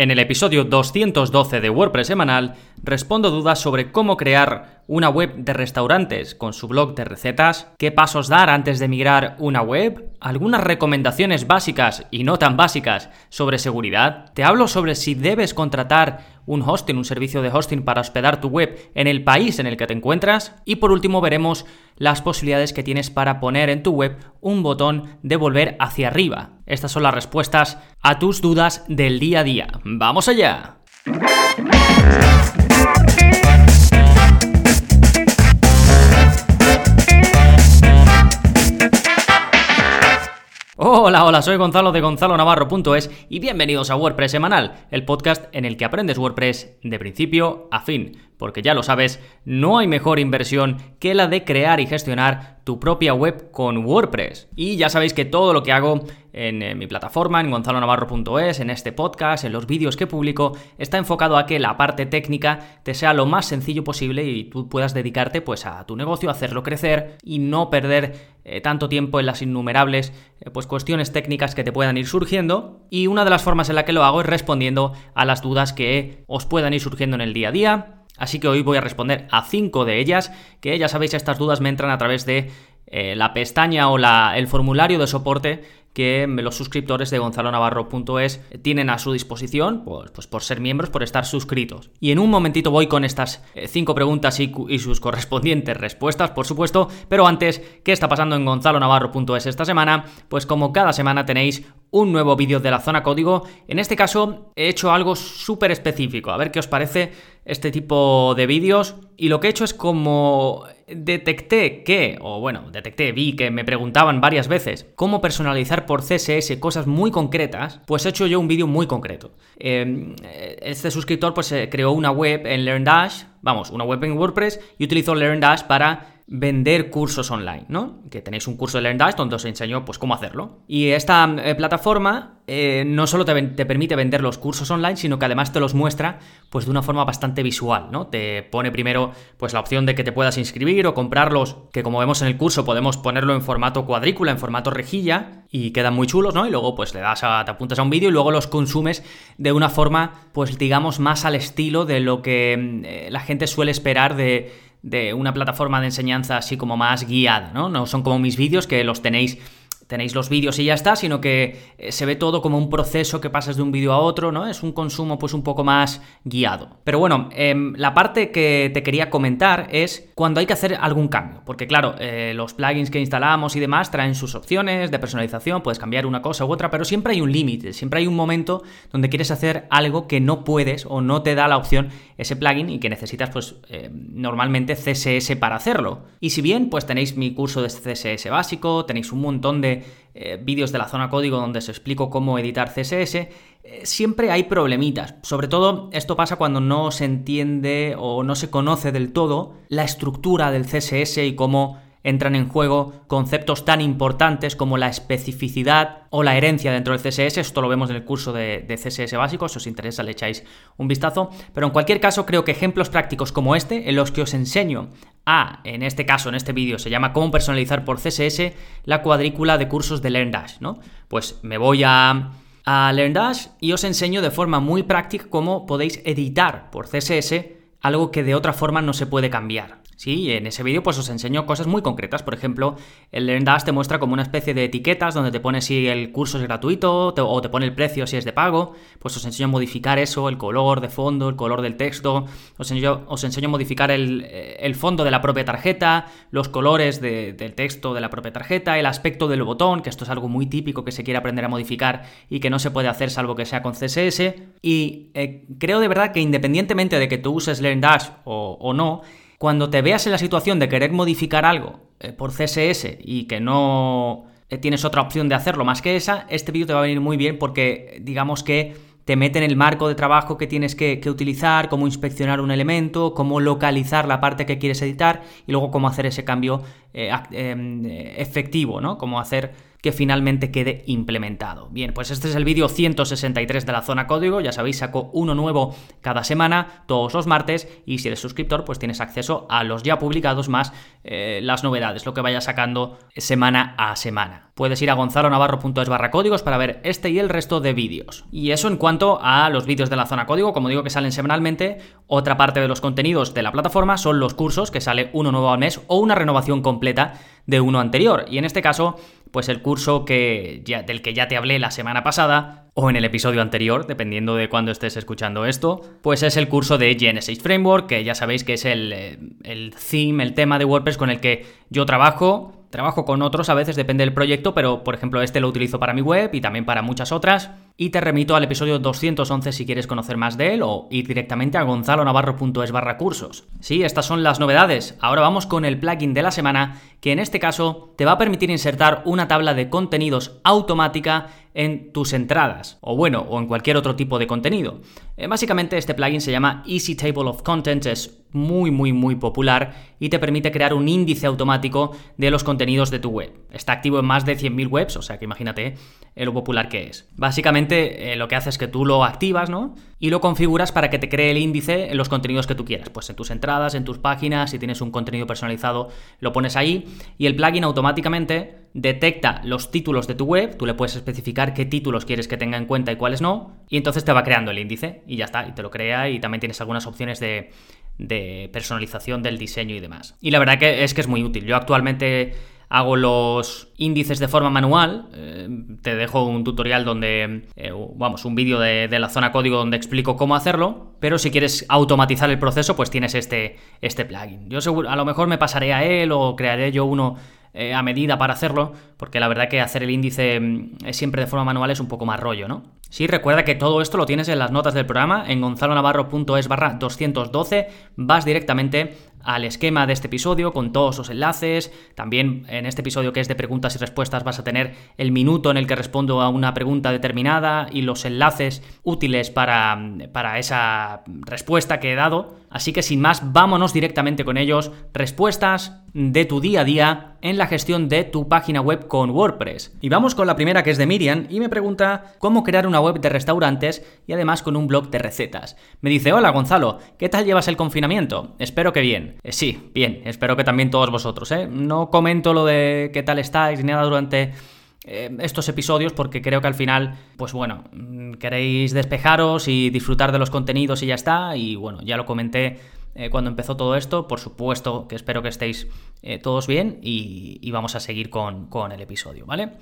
En el episodio 212 de WordPress semanal respondo dudas sobre cómo crear una web de restaurantes con su blog de recetas, qué pasos dar antes de migrar una web, algunas recomendaciones básicas y no tan básicas sobre seguridad, te hablo sobre si debes contratar un hosting, un servicio de hosting para hospedar tu web en el país en el que te encuentras y por último veremos las posibilidades que tienes para poner en tu web un botón de volver hacia arriba. Estas son las respuestas a tus dudas del día a día. ¡Vamos allá! Hola, hola, soy Gonzalo de Gonzalo Navarro.es y bienvenidos a WordPress Semanal, el podcast en el que aprendes WordPress de principio a fin porque ya lo sabes, no hay mejor inversión que la de crear y gestionar tu propia web con WordPress. Y ya sabéis que todo lo que hago en, eh, mi plataforma, en gonzalonavarro.es, en este podcast, en los vídeos que publico, está enfocado a que la parte técnica te sea lo más sencillo posible y tú puedas dedicarte pues a tu negocio, hacerlo crecer y no perder eh, tanto tiempo en las innumerables eh, pues cuestiones técnicas que te puedan ir surgiendo. Y una de las formas en la que lo hago es respondiendo a las dudas que os puedan ir surgiendo en el día a día Así que hoy voy a responder a cinco de ellas, que ya sabéis, estas dudas me entran a través de eh, la pestaña o el formulario de soporte que los suscriptores de gonzalonavarro.es tienen a su disposición, pues, pues, por ser miembros, por estar suscritos. Y en un momentito voy con estas eh, cinco preguntas y, sus correspondientes respuestas, por supuesto, pero antes, ¿qué está pasando en gonzalonavarro.es esta semana? Pues como cada semana tenéis un nuevo vídeo de la zona código. En este caso he hecho algo súper específico. A ver qué os parece este tipo de vídeos. Y lo que he hecho es como detecté que, o bueno, detecté, vi que me preguntaban varias veces cómo personalizar por CSS cosas muy concretas, pues he hecho yo un vídeo muy concreto. Em, este suscriptor pues creó una web en LearnDash, vamos, una web en WordPress y utilizó LearnDash para vender cursos online, ¿no? Que tenéis un curso de LearnDash donde os enseño pues cómo hacerlo. Y esta eh, plataforma eh, no solo te, permite vender los cursos online, sino que además te los muestra pues de una forma bastante visual, ¿no? Te pone primero pues la opción de que te puedas inscribir o comprarlos, que como vemos en el curso podemos ponerlo en formato cuadrícula, en formato rejilla y quedan muy chulos, ¿no? Y luego pues le das a, te apuntas a un vídeo y luego los consumes de una forma pues digamos más al estilo de lo que mm, eh, la gente suele esperar de de una plataforma de enseñanza así como más guiada, ¿no? No son como mis vídeos que los tenéis tenéis los vídeos y ya está, sino que eh, se ve todo como un proceso que pasas de un vídeo a otro, ¿no? Es un consumo pues un poco más guiado. Pero bueno, em, la parte que te quería comentar es cuando hay que hacer algún cambio, porque claro, eh, los plugins que instalamos y demás traen sus opciones de personalización, puedes cambiar una cosa u otra, pero siempre hay un límite, siempre hay un momento donde quieres hacer algo que no puedes o no te da la opción ese plugin y que necesitas pues eh, normalmente CSS para hacerlo. Y si bien pues tenéis mi curso de CSS básico, tenéis un montón de eh, vídeos de la zona código donde os explico cómo editar CSS, eh, siempre hay problemitas. Sobre todo esto pasa cuando no se entiende o no se conoce del todo la estructura del CSS y cómo entran en juego conceptos tan importantes como la especificidad o la herencia dentro del CSS. Esto lo vemos en el curso de, CSS básico, si os interesa le echáis un vistazo. Pero en cualquier caso, creo que ejemplos prácticos como este, en los que os enseño a, en este caso, en este vídeo, se llama cómo personalizar por CSS la cuadrícula de cursos de LearnDash, ¿no? Pues me voy a a LearnDash y os enseño de forma muy práctica cómo podéis editar por CSS algo que de otra forma no se puede cambiar. Sí, en ese vídeo pues os enseño cosas muy concretas. Por ejemplo, el LearnDash te muestra como una especie de etiquetas donde te pone si el curso es gratuito o te pone el precio si es de pago. Pues os enseño a modificar eso, el color de fondo, el color del texto. Os enseño, os enseño a modificar el, fondo de la propia tarjeta, los colores del texto de la propia tarjeta, el aspecto del botón, que esto es algo muy típico que se quiere aprender a modificar y que no se puede hacer salvo que sea con CSS. Y eh, creo de verdad que independientemente de que tú uses LearnDash o, o no, cuando te veas en la situación de querer modificar algo eh, por CSS y que no eh, tienes otra opción de hacerlo más que esa, este vídeo te va a venir muy bien porque digamos que te mete en el marco de trabajo que tienes que, utilizar, cómo inspeccionar un elemento, cómo localizar la parte que quieres editar y luego cómo hacer ese cambio eh, em, efectivo, ¿no? Cómo hacer que finalmente quede implementado. Bien, pues este es el vídeo 163 de la zona código, ya sabéis, saco uno nuevo cada semana, todos los martes, y si eres suscriptor, pues tienes acceso a los ya publicados más eh, las novedades, lo que vaya sacando semana a semana. puedes ir a gonzalonavarro.es barra códigos para ver este y el resto de vídeos. Y eso en cuanto a los vídeos de la zona código, como digo que salen semanalmente, otra parte de los contenidos de la plataforma son los cursos, que sale uno nuevo al mes o una renovación completa de uno anterior. Y en este caso, pues el curso que del que ya te hablé la semana pasada, o en el episodio anterior, dependiendo de cuándo estés escuchando esto, pues es el curso de Genesis Framework, que ya sabéis que es el, eh, el theme, el tema de WordPress con el que yo trabajo Trabajo con otros, a veces depende del proyecto, pero por ejemplo este lo utilizo para mi web y también para muchas otras. Y te remito al episodio 211 si quieres conocer más de él o ir directamente a gonzalonavarro.es barra cursos. Sí, estas son las novedades. Ahora vamos con el plugin de la semana, que en este caso te va a permitir insertar una tabla de contenidos automática en tus entradas, o bueno, o en cualquier otro tipo de contenido. Eh, básicamente este plugin se llama Easy Table of Contents, es muy muy muy popular y te permite crear un índice automático de los contenidos de tu web. Está activo en más de 100.000 webs, o sea que imagínate eh, lo popular que es. Básicamente eh, lo que hace es que tú lo activas, ¿no? Y lo configuras para que te cree el índice en los contenidos que tú quieras, pues en tus entradas, en tus páginas, si tienes un contenido personalizado, lo pones ahí y el plugin automáticamente detecta los títulos de tu web, tú le puedes especificar qué títulos quieres que tenga en cuenta y cuáles no, y entonces te va creando el índice y ya está, y te lo crea y también tienes algunas opciones de, personalización del diseño y demás. Y la verdad que es que es muy útil. Yo actualmente hago los índices de forma manual. Eh, te dejo un tutorial donde, eh, vamos, un vídeo de, la zona código donde explico cómo hacerlo. Pero si quieres automatizar el proceso, pues tienes este, este plugin. Yo seguro, a lo mejor me pasaré a él o crearé yo uno eh, a medida para hacerlo, porque la verdad que hacer el índice mm, siempre de forma manual es un poco más rollo, ¿no? Sí, recuerda que todo esto lo tienes en las notas del programa, en gonzalonavarro.es barra 212, vas directamente al esquema de este episodio con todos los enlaces. También en este episodio que es de preguntas y respuestas vas a tener el minuto en el que respondo a una pregunta determinada y los enlaces útiles para, para esa respuesta que he dado. Así que sin más, vámonos directamente con ellos. Respuestas de tu día a día en la gestión de tu página web con WordPress. Y vamos con la primera que es de Miriam y me pregunta cómo crear una web de restaurantes y además con un blog de recetas. Me dice, hola Gonzalo, ¿qué tal llevas el confinamiento? Espero que bien. Eh, sí, bien, espero que también todos vosotros. ¿eh? No comento lo de qué tal estáis ni nada durante eh, estos episodios porque creo que al final, pues bueno, mm, queréis despejaros y disfrutar de los contenidos y ya está. Y bueno, ya lo comenté cuando empezó todo esto. Por supuesto que espero que estéis todos bien y, vamos a seguir con, con el episodio, ¿vale?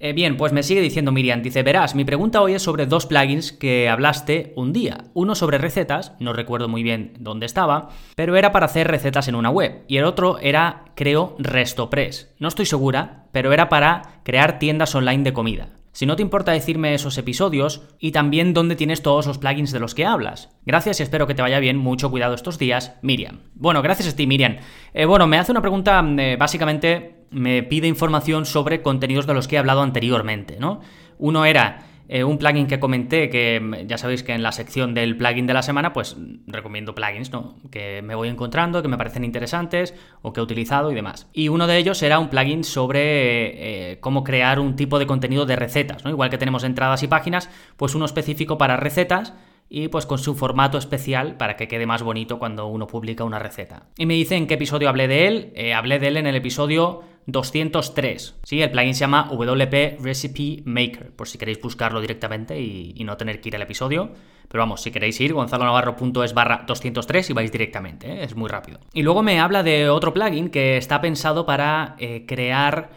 Eh, bien, pues me sigue diciendo Miriam, dice, verás, mi pregunta hoy es sobre dos plugins que hablaste un día. Uno sobre recetas, no recuerdo muy bien dónde estaba, pero era para hacer recetas en una web. Y el otro era, creo, RestoPress. No estoy segura, pero era para crear tiendas online de comida. Si no te importa decirme esos episodios y también dónde tienes todos los plugins de los que hablas. Gracias y espero que te vaya bien. Mucho cuidado estos días, Miriam. Bueno, gracias a ti, Miriam. Eh, bueno, me hace una pregunta eh, básicamente me pide información sobre contenidos de los que he hablado anteriormente, ¿no? Uno era eh, un plugin que comenté, que mm, ya sabéis que en la sección del plugin de la semana, pues recomiendo plugins, ¿no? Que me voy encontrando, que me parecen interesantes o que he utilizado y demás. Y uno de ellos era un plugin sobre eh, cómo crear un tipo de contenido de recetas, ¿no? Igual que tenemos entradas y páginas, pues uno específico para recetas y pues con su formato especial para que quede más bonito cuando uno publica una receta. Y me dice en qué episodio hablé de él. Eh, hablé de él en el episodio 203. Sí, el plugin se llama WP Recipe Maker, por si queréis buscarlo directamente y, no tener que ir al episodio. Pero vamos, si queréis ir, gonzalonavarro.es barra 203 y vais directamente, ¿eh? es muy rápido. Y luego me habla de otro plugin que está pensado para eh, crear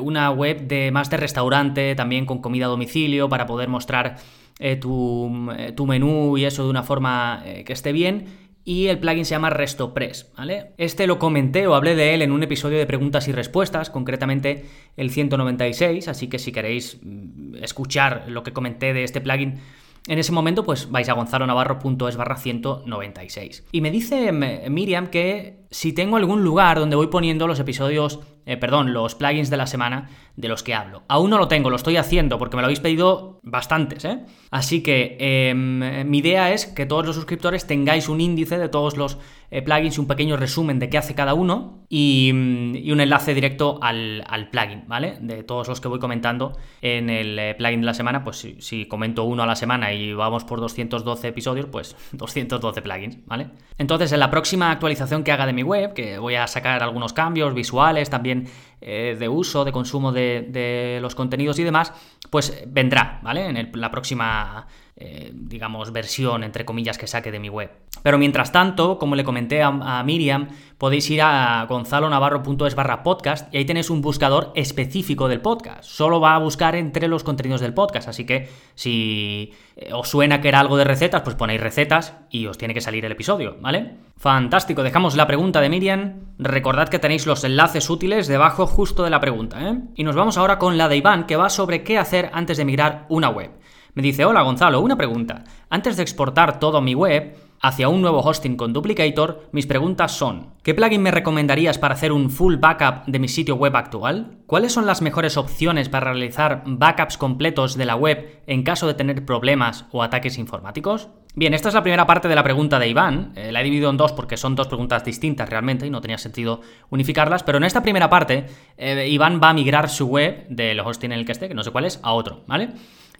una web de más de restaurante, también con comida a domicilio, para poder mostrar eh, eh, tu, menú y eso de una forma eh, que esté bien y el plugin se llama RestoPress, ¿vale? Este lo comenté o hablé de él en un episodio de preguntas y respuestas, concretamente el 196, así que si queréis mm, escuchar lo que comenté de este plugin en ese momento, pues vais a gonzalonavarro.es barra 196. Y me dice Miriam que si tengo algún lugar donde voy poniendo los episodios eh, perdón, los plugins de la semana de los que hablo. Aún no lo tengo, lo estoy haciendo porque me lo habéis pedido bastantes, ¿eh? Así que em, mi idea es que todos los suscriptores tengáis un índice de todos los eh, plugins y un pequeño resumen de qué hace cada uno y, un enlace directo al, plugin, ¿vale? De todos los que voy comentando en el eh, plugin de la semana, pues si, si, comento uno a la semana y vamos por 212 episodios, pues 212 plugins, ¿vale? Entonces en la próxima actualización que haga de mi web, que voy a sacar algunos cambios visuales también, eh, de uso, de consumo de, los contenidos y demás, pues vendrá, ¿vale? En la próxima eh, digamos, versión, entre comillas, que saque de mi web. Pero mientras tanto, como le comenté a, Miriam, podéis ir a gonzalonavarro.es barra podcast y ahí tenéis un buscador específico del podcast. Solo va a buscar entre los contenidos del podcast, así que si eh, os suena que era algo de recetas, pues ponéis recetas y os tiene que salir el episodio, ¿vale? Fantástico, dejamos la pregunta de Miriam. Recordad que tenéis los enlaces útiles debajo justo de la pregunta, ¿eh? Y nos vamos ahora con la de Iván, que va sobre qué hacer antes de migrar una web. Me dice, hola Gonzalo, una pregunta. Antes de exportar todo mi web hacia un nuevo hosting con Duplicator, mis preguntas son, ¿qué plugin me recomendarías para hacer un full backup de mi sitio web actual? ¿Cuáles son las mejores opciones para realizar backups completos de la web en caso de tener problemas o ataques informáticos? Bien, esta es la primera parte de la pregunta de Iván. Eh, la he dividido en dos porque son dos preguntas distintas realmente y no tenía sentido unificarlas. Pero en esta primera parte, eh, Iván va a migrar su web del hosting en el que esté, que no sé cuál es, a otro, ¿vale?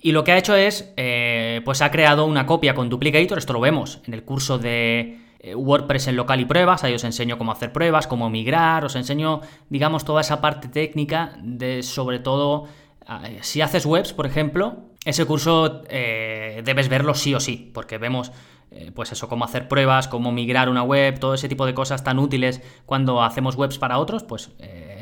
Y lo que ha hecho es, eh, pues ha creado una copia con Duplicator, esto lo vemos en el curso de eh, WordPress en local y pruebas, ahí os enseño cómo hacer pruebas, cómo migrar, os enseño, digamos, toda esa parte técnica de, sobre todo, eh, si haces webs, por ejemplo, ese curso debes verlo sí o sí, porque vemos pues eso, cómo hacer pruebas, cómo migrar una web, todo ese tipo de cosas tan útiles cuando hacemos webs para otros, pues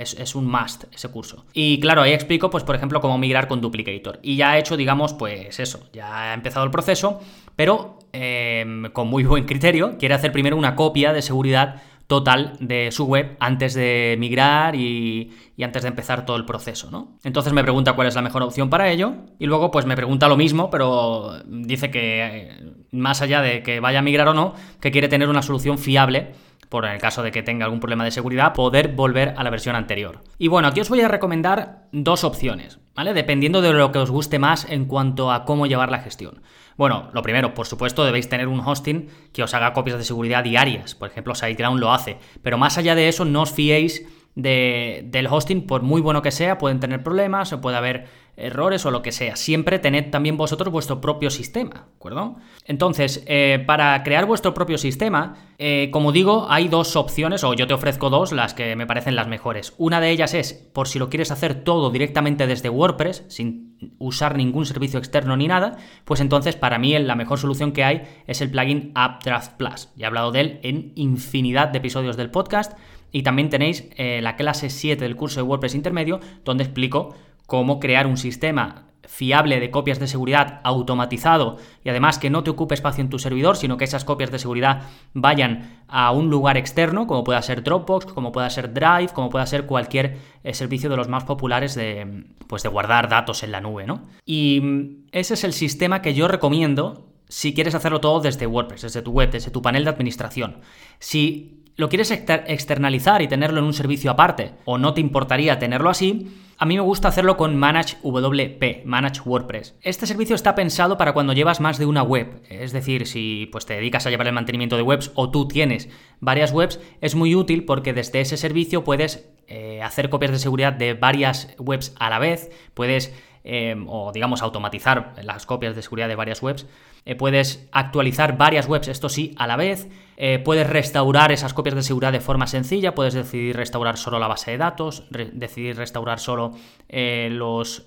es, un must ese curso. Y claro, ahí explico, pues por ejemplo, cómo migrar con Duplicator. Y ya he hecho, digamos, pues eso, ya ha empezado el proceso, pero em, con muy buen criterio, quiere hacer primero una copia de seguridad total de su web antes de migrar y, antes de empezar todo el proceso, ¿no? Entonces me pregunta cuál es la mejor opción para ello y luego pues me pregunta lo mismo, pero dice que eh, más allá de que vaya a migrar o no, que quiere tener una solución fiable por en el caso de que tenga algún problema de seguridad, poder volver a la versión anterior. Y bueno, aquí os voy a recomendar dos opciones, ¿vale? Dependiendo de lo que os guste más en cuanto a cómo llevar la gestión. Bueno, lo primero, por supuesto, debéis tener un hosting que os haga copias de seguridad diarias. Por ejemplo, SiteGround lo hace. Pero más allá de eso, no os fiéis del hosting, por muy bueno que sea, pueden tener problemas o puede haber errores o lo que sea. Siempre tened también vosotros vuestro propio sistema, ¿de acuerdo? Entonces, eh, para crear vuestro propio sistema, eh, como digo, hay dos opciones, o yo te ofrezco dos, las que me parecen las mejores. Una de ellas es, por si lo quieres hacer todo directamente desde WordPress, sin usar ningún servicio externo ni nada, pues entonces para mí la mejor solución que hay es el plugin Updraft Plus. Ya he hablado de él en infinidad de episodios del podcast. Y también tenéis eh, la clase 7 del curso de WordPress intermedio, donde explico cómo crear un sistema fiable de copias de seguridad automatizado y además que no te ocupe espacio en tu servidor, sino que esas copias de seguridad vayan a un lugar externo, como pueda ser Dropbox, como pueda ser Drive, como pueda ser cualquier eh, servicio de los más populares de, pues de guardar datos en la nube, ¿no? Y mm, ese es el sistema que yo recomiendo si quieres hacerlo todo desde WordPress, desde tu web, desde tu panel de administración. Si lo quieres externalizar y tenerlo en un servicio aparte, o no te importaría tenerlo así, a mí me gusta hacerlo con Manage WP, Manage WordPress. Este servicio está pensado para cuando llevas más de una web, es decir, si pues, te dedicas a llevar el mantenimiento de webs o tú tienes varias webs, es muy útil porque desde ese servicio puedes eh, hacer copias de seguridad de varias webs a la vez, puedes eh, o digamos automatizar las copias de seguridad de varias webs, eh, puedes actualizar varias webs, esto sí, a la vez, eh, puedes restaurar esas copias de seguridad de forma sencilla, puedes decidir restaurar solo la base de datos, decidir restaurar solo los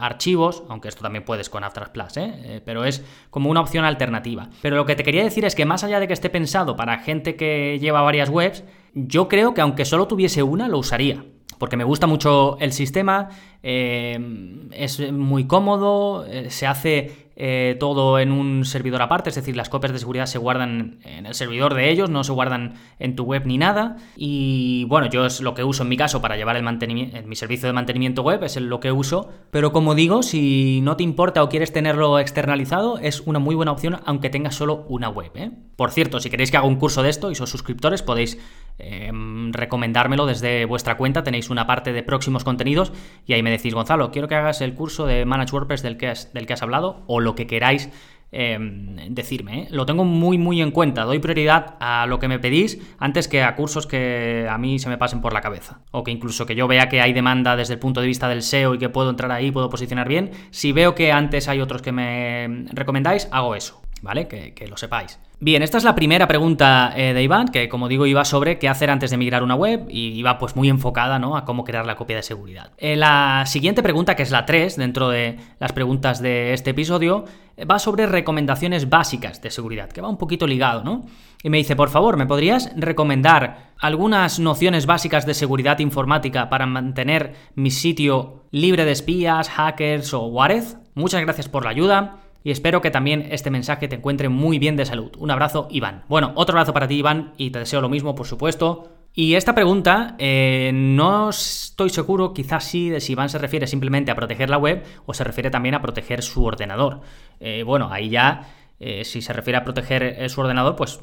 archivos, aunque esto también puedes con After Plus, pero es como una opción alternativa. Pero lo que te quería decir es que más allá de que esté pensado para gente que lleva varias webs, yo creo que aunque solo tuviese una, lo usaría porque me gusta mucho el sistema, eh, es muy cómodo, eh, se hace eh, todo en un servidor aparte, es decir, las copias de seguridad se guardan en el servidor de ellos, no se guardan en tu web ni nada. Y bueno, yo es lo que uso en mi caso para llevar el mantenimiento, mi servicio de mantenimiento web, es lo que uso. Pero como digo, si no te importa o quieres tenerlo externalizado, es una muy buena opción aunque tengas solo una web. Por cierto, si queréis que haga un curso de esto y sois suscriptores, podéis Em, recomendármelo desde vuestra cuenta. Tenéis una parte de próximos contenidos y ahí me decís, Gonzalo, quiero que hagas el curso de Manage WordPress del que has, del que has hablado o lo que queráis em, decirme. ¿eh? Lo tengo muy, muy en cuenta. Doy prioridad a lo que me pedís antes que a cursos que a mí se me pasen por la cabeza. O que incluso que yo vea que hay demanda desde el punto de vista del SEO y que puedo entrar ahí, puedo posicionar bien. Si veo que antes hay otros que me recomendáis, hago eso. ¿Vale? que lo sepáis. Bien, esta es la primera pregunta eh, de Iván, que como digo iba sobre qué hacer antes de migrar una web y iba pues muy enfocada ¿no? a cómo crear la copia de seguridad. Eh, la siguiente pregunta, que es la 3 dentro de las preguntas de este episodio, eh, va sobre recomendaciones básicas de seguridad, que va un poquito ligado, ¿no? Y me dice, por favor, ¿me podrías recomendar algunas nociones básicas de seguridad informática para mantener mi sitio libre de espías, hackers o warez? Muchas gracias por la ayuda y espero que también este mensaje te encuentre muy bien de salud. Un abrazo, Iván. Bueno, otro abrazo para ti, Iván, y te deseo lo mismo, por supuesto. Y esta pregunta, eh, no estoy seguro, quizás sí, de si Iván se refiere simplemente a proteger la web o se refiere también a proteger su ordenador. Eh, bueno, ahí ya eh, si se refiere a proteger eh, su ordenador, pues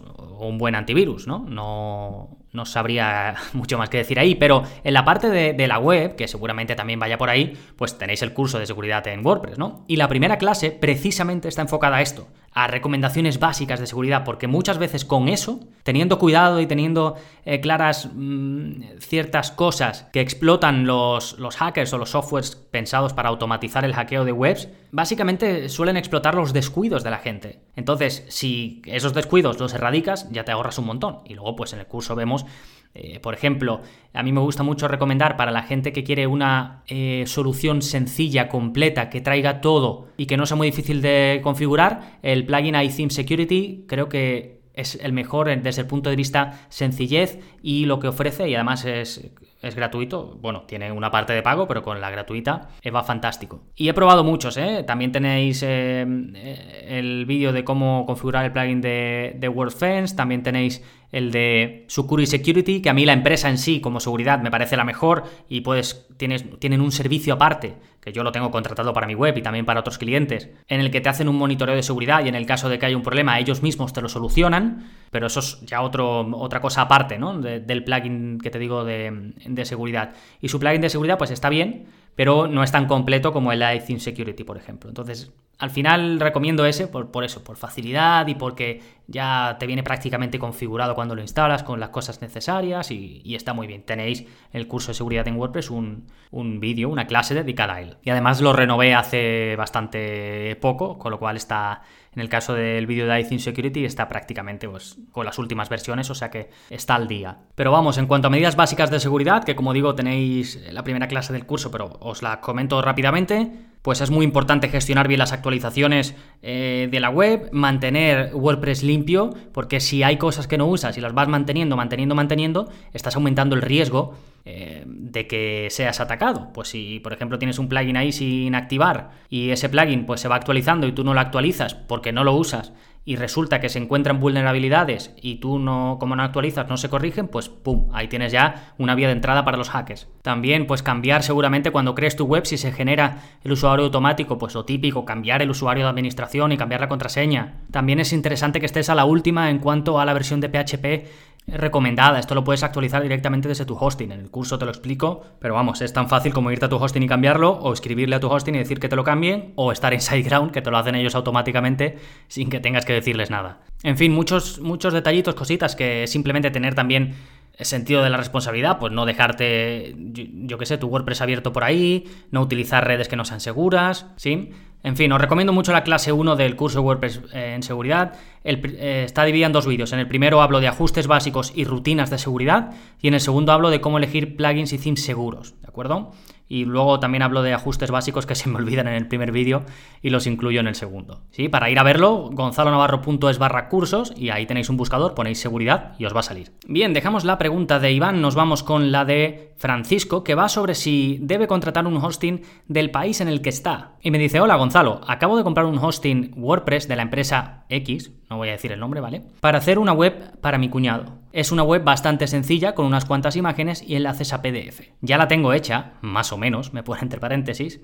un buen antivirus, ¿no? No, no sabría mucho más que decir ahí, pero en la parte de, la web, que seguramente también vaya por ahí, pues tenéis el curso de seguridad en WordPress, ¿no? Y la primera clase precisamente está enfocada a esto, a recomendaciones básicas de seguridad, porque muchas veces con eso, teniendo cuidado y teniendo eh, claras mmm, ciertas cosas que explotan los, los hackers o los softwares pensados para automatizar el hackeo de webs, básicamente suelen explotar los descuidos de la gente. Entonces, si esos descuidos los erradicas, ya te ahorras un montón. Y luego, pues en el curso vemos eh, por ejemplo, a mí me gusta mucho recomendar para la gente que quiere una eh, solución sencilla, completa, que traiga todo y que no sea muy difícil de configurar, el plugin iTheme Security creo que es el mejor desde el punto de vista sencillez y lo que ofrece y además es es gratuito. Bueno, tiene una parte de pago, pero con la gratuita va fantástico. Y he probado muchos, ¿eh? También tenéis eh, eh, el vídeo de cómo configurar el plugin de, de WordFence, también tenéis el de Sucuri Security, que a mí la empresa en sí, como seguridad, me parece la mejor y puedes, tienes, tienen un servicio aparte, que yo lo tengo contratado para mi web y también para otros clientes, en el que te hacen un monitoreo de seguridad y en el caso de que haya un problema, ellos mismos te lo solucionan, pero eso es ya otro, otra cosa aparte, ¿no? De, del plugin que te digo de, de seguridad. Y su plugin de seguridad, pues está bien, pero no es tan completo como el iTheme Security, por ejemplo. Entonces, al final recomiendo ese por, por, eso, por facilidad y porque ya te viene prácticamente configurado cuando lo instalas con las cosas necesarias y, está muy bien. Tenéis el curso de seguridad en WordPress, un, un vídeo, una clase dedicada a él. Y además lo renové hace bastante poco, con lo cual está, en el caso del vídeo de iTheme Security, está prácticamente pues, con las últimas versiones, o sea que está al día. Pero vamos, en cuanto a medidas básicas de seguridad, que como digo tenéis la primera clase del curso, pero os la comento rápidamente pues es muy importante gestionar bien las actualizaciones eh, de la web, mantener WordPress limpio, porque si hay cosas que no usas y las vas manteniendo, manteniendo, manteniendo, estás aumentando el riesgo eh, de que seas atacado. Pues si, por ejemplo, tienes un plugin ahí sin activar y ese plugin pues se va actualizando y tú no lo actualizas porque no lo usas y resulta que se encuentran vulnerabilidades y tú no, como no actualizas, no se corrigen, pues pum, ahí tienes ya una vía de entrada para los hackers. También, pues cambiar seguramente cuando crees tu web, si se genera el usuario automático, pues lo típico, cambiar el usuario de administración y cambiar la contraseña. También es interesante que estés a la última en cuanto a la versión de PHP recomendada. Esto lo puedes actualizar directamente desde tu hosting. En el curso te lo explico, pero vamos, es tan fácil como irte a tu hosting y cambiarlo, o escribirle a tu hosting y decir que te lo cambien, o estar en SiteGround, que te lo hacen ellos automáticamente sin que tengas que decirles nada. En fin, muchos, muchos detallitos, cositas que simplemente tener también sentido de la responsabilidad, pues no dejarte, yo, yo que sé, tu WordPress abierto por ahí, no utilizar redes que no sean seguras, ¿sí? En fin, os recomiendo mucho la clase 1 del curso WordPress eh, en seguridad. Eh, está dividida en dos vídeos. En el primero hablo de ajustes básicos y rutinas de seguridad y en el segundo hablo de cómo elegir plugins y themes seguros, ¿de acuerdo? Y luego también hablo de ajustes básicos que se me olvidan en el primer vídeo y los incluyo en el segundo. ¿sí? Para ir a verlo, gonzalonavarro.es barra cursos y ahí tenéis un buscador, ponéis seguridad y os va a salir. Bien, dejamos la pregunta de Iván, nos vamos con la de Francisco, que va sobre si debe contratar un hosting del país en el que está. Y me dice, hola Gonzalo, acabo de comprar un hosting WordPress de la empresa X, no voy a decir el nombre, ¿vale? Para hacer una web para mi cuñado. Es una web bastante sencilla, con unas cuantas imágenes y enlaces a PDF. Ya la tengo hecha, más o menos, me pone entre paréntesis,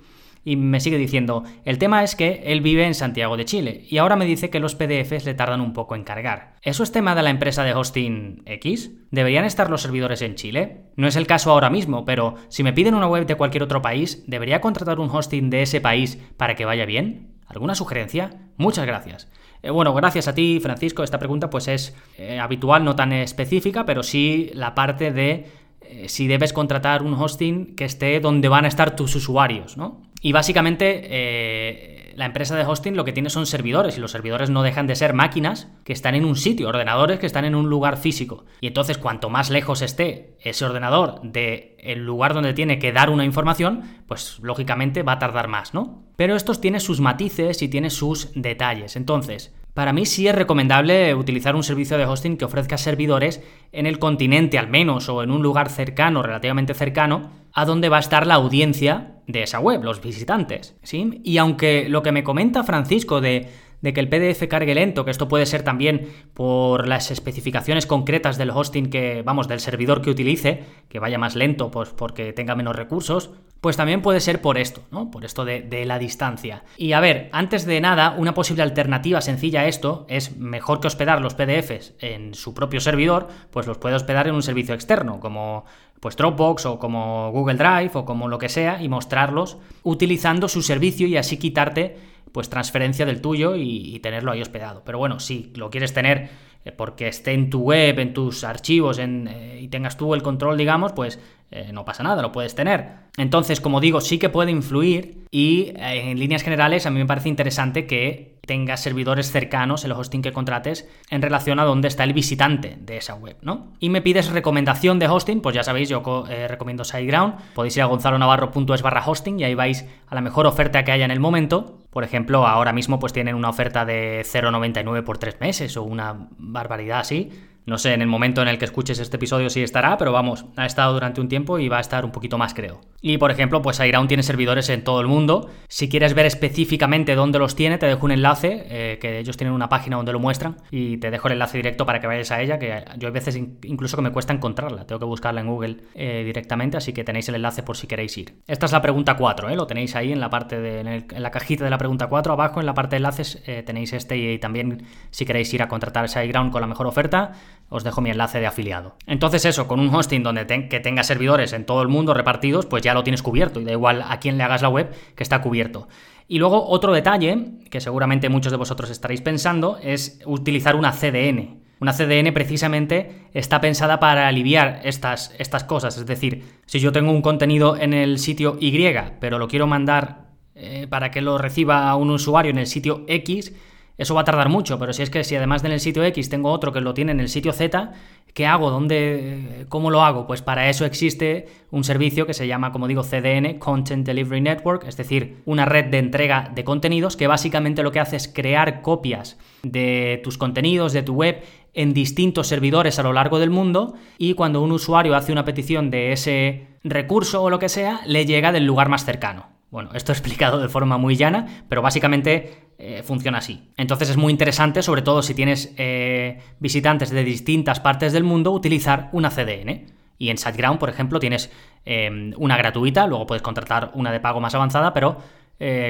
y me sigue diciendo, el tema es que él vive en Santiago de Chile, y ahora me dice que los PDFs le tardan un poco en cargar. ¿Eso es tema de la empresa de hosting X? ¿Deberían estar los servidores en Chile? No es el caso ahora mismo, pero si me piden una web de cualquier otro país, ¿debería contratar un hosting de ese país para que vaya bien? ¿Alguna sugerencia? Muchas gracias. Eh, bueno, gracias a ti, Francisco. Esta pregunta pues es eh, habitual, no tan específica, pero sí la parte de eh, si debes contratar un hosting que esté donde van a estar tus usuarios, ¿no? Y básicamente la empresa de hosting lo que tiene son servidores y los servidores no dejan de ser máquinas que están en un sitio, ordenadores que están en un lugar físico. Y entonces cuanto más lejos esté ese ordenador del el lugar donde tiene que dar una información, pues lógicamente va a tardar más, ¿no? Pero estos tiene sus matices y tiene sus detalles. Entonces, para mí sí es recomendable utilizar un servicio de hosting que ofrezca servidores en el continente al menos o en un lugar cercano, relativamente cercano, a donde va a estar la audiencia de esa web, los visitantes. ¿sí? Y aunque lo que me comenta Francisco de de que el PDF cargue lento, que esto puede ser también por las especificaciones concretas del hosting que, vamos, del servidor que utilice, que vaya más lento, pues porque tenga menos recursos, pues también puede ser por esto, ¿no? Por esto de, la distancia. Y a ver, antes de nada, una posible alternativa sencilla a esto es mejor que hospedar los PDFs en su propio servidor, pues los puede hospedar en un servicio externo, como pues Dropbox o como Google Drive o como lo que sea, y mostrarlos utilizando su servicio y así quitarte pues transferencia del tuyo y, tenerlo ahí hospedado. Pero bueno, si lo quieres tener eh, porque esté en tu web, en tus archivos en, eh, y tengas tú el control, digamos, pues eh, no pasa nada, lo puedes tener. Entonces, como digo, sí que puede influir y en líneas generales a mí me parece interesante que tengas servidores cercanos, el hosting que contrates, en relación a dónde está el visitante de esa web, ¿no? Y me pides recomendación de hosting, pues ya sabéis, yo recomiendo SiteGround, podéis ir a gonzalonavarro.es barra hosting y ahí vais a la mejor oferta que haya en el momento por ejemplo, ahora mismo pues tienen una oferta de 0,99 por tres meses o una barbaridad así. No sé en el momento en el que escuches este episodio si estará, pero vamos, ha estado durante un tiempo y va a estar un poquito más, creo. Y por ejemplo, pues Airound tiene servidores en todo el mundo. Si quieres ver específicamente dónde los tiene, te dejo un enlace, eh, que ellos tienen una página donde lo muestran, y te dejo el enlace directo para que vayas a ella, que yo hay veces incluso que me cuesta encontrarla, tengo que buscarla en Google eh, directamente, así que tenéis el enlace por si queréis ir. Esta es la pregunta 4, ¿eh? lo tenéis ahí en la parte de, en, la cajita de la pregunta 4, abajo en la parte de enlaces eh, tenéis este y, también si queréis ir a contratar SiteGround con la mejor oferta, os dejo mi enlace de afiliado. Entonces eso, con un hosting donde que tenga servidores en todo el mundo repartidos, pues ya lo tienes cubierto y da igual a quién le hagas la web que está cubierto. Y luego otro detalle, que seguramente muchos de vosotros estaréis pensando, es utilizar una CDN. Una CDN precisamente está pensada para aliviar estas, estas cosas. Es decir, si yo tengo un contenido en el sitio Y, pero lo quiero mandar eh, para que lo reciba un usuario en el sitio X, eso va a tardar mucho, pero si es que si además en el sitio X tengo otro que lo tiene en el sitio Z, ¿qué hago? ¿Dónde, ¿Cómo lo hago? Pues para eso existe un servicio que se llama, como digo, CDN, Content Delivery Network, es decir, una red de entrega de contenidos que básicamente lo que hace es crear copias de tus contenidos, de tu web, en distintos servidores a lo largo del mundo y cuando un usuario hace una petición de ese recurso o lo que sea, le llega del lugar más cercano. Bueno, esto explicado de forma muy llana, pero básicamente eh, funciona así. Entonces es muy interesante, sobre todo si tienes eh, visitantes de distintas partes del mundo, utilizar una CDN. Y en SiteGround, por ejemplo, tienes eh, una gratuita, luego puedes contratar una de pago más avanzada, pero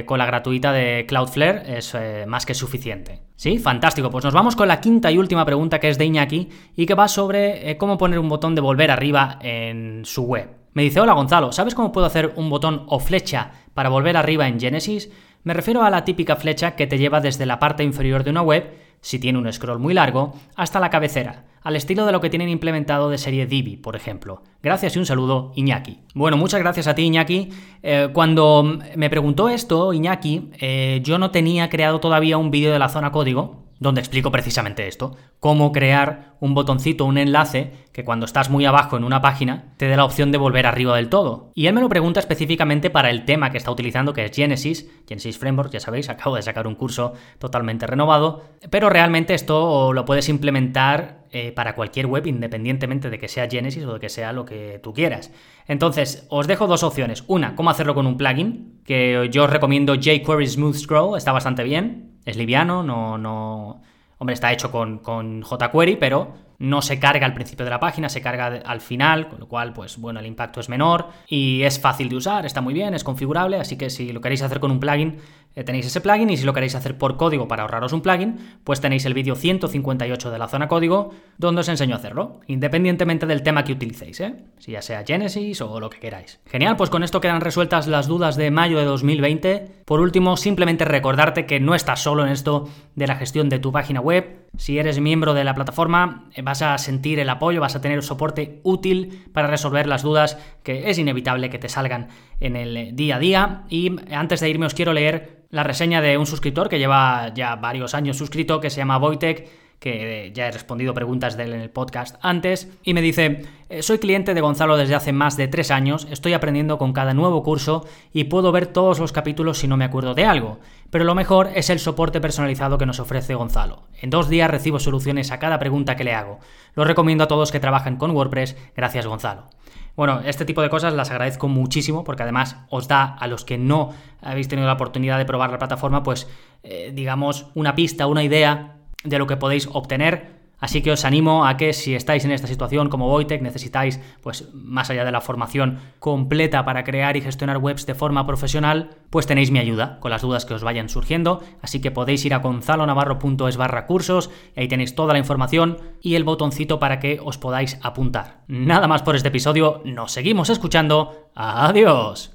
con la gratuita de Cloudflare es más que suficiente. ¿Sí? Fantástico. Pues nos vamos con la quinta y última pregunta que es de Iñaki y que va sobre cómo poner un botón de volver arriba en su web. Me dice, hola Gonzalo, ¿sabes cómo puedo hacer un botón o flecha para volver arriba en Genesis? Me refiero a la típica flecha que te lleva desde la parte inferior de una web, si tiene un scroll muy largo, hasta la cabecera, al estilo de lo que tienen implementado de serie Divi, por ejemplo. Gracias y un saludo, Iñaki. Bueno, muchas gracias a ti, Iñaki. Eh, cuando me preguntó esto, Iñaki, eh, yo no tenía creado todavía un vídeo de la zona código, donde explico precisamente esto, cómo crear un botoncito, un enlace que cuando estás muy abajo en una página te dé la opción de volver arriba del todo. Y él me lo pregunta específicamente para el tema que está utilizando, que es Genesis, Genesis Framework, ya sabéis, acabo de sacar un curso totalmente renovado, pero realmente esto lo puedes implementar eh, para cualquier web independientemente de que sea Genesis o de que sea lo que tú quieras. Entonces, os dejo dos opciones. Una, cómo hacerlo con un plugin, que yo os recomiendo jQuery Smooth Scroll, está bastante bien es liviano, no, no... Hombre, está hecho con, con jQuery, pero no se carga al principio de la página, se carga al final, con lo cual, pues bueno, el impacto es menor y es fácil de usar, está muy bien, es configurable, así que si lo queréis hacer con un plugin, eh, tenéis ese plugin y si lo queréis hacer por código para ahorraros un plugin, pues tenéis el vídeo 158 de la zona código donde os enseño a hacerlo, independientemente del tema que utilicéis, ¿eh? si ya sea Genesis o lo que queráis. Genial, pues con esto quedan resueltas las dudas de mayo de 2020. Por último, simplemente recordarte que no estás solo en esto de la gestión de tu página web, si eres miembro de la plataforma, eh, vas a sentir el apoyo, vas a tener soporte útil para resolver las dudas que es inevitable que te salgan en el día a día. Y antes de irme os quiero leer la reseña de un suscriptor que lleva ya varios años suscrito, que se llama Wojtek, que ya he respondido preguntas de él en el podcast antes, y me dice, eh, soy cliente de Gonzalo desde hace más de tres años, estoy aprendiendo con cada nuevo curso y puedo ver todos los capítulos si no me acuerdo de algo, pero lo mejor es el soporte personalizado que nos ofrece Gonzalo. En dos días recibo soluciones a cada pregunta que le hago. Lo recomiendo a todos que trabajan con WordPress, gracias Gonzalo. Bueno, este tipo de cosas las agradezco muchísimo porque además os da a los que no habéis tenido la oportunidad de probar la plataforma, pues eh, digamos una pista, una idea de lo que podéis obtener. Así que os animo a que si estáis en esta situación como Voitech, necesitáis, pues más allá de la formación completa para crear y gestionar webs de forma profesional, pues tenéis mi ayuda con las dudas que os vayan surgiendo. Así que podéis ir a gonzalonavarro.es barra cursos, y ahí tenéis toda la información y el botoncito para que os podáis apuntar. Nada más por este episodio, nos seguimos escuchando. Adiós.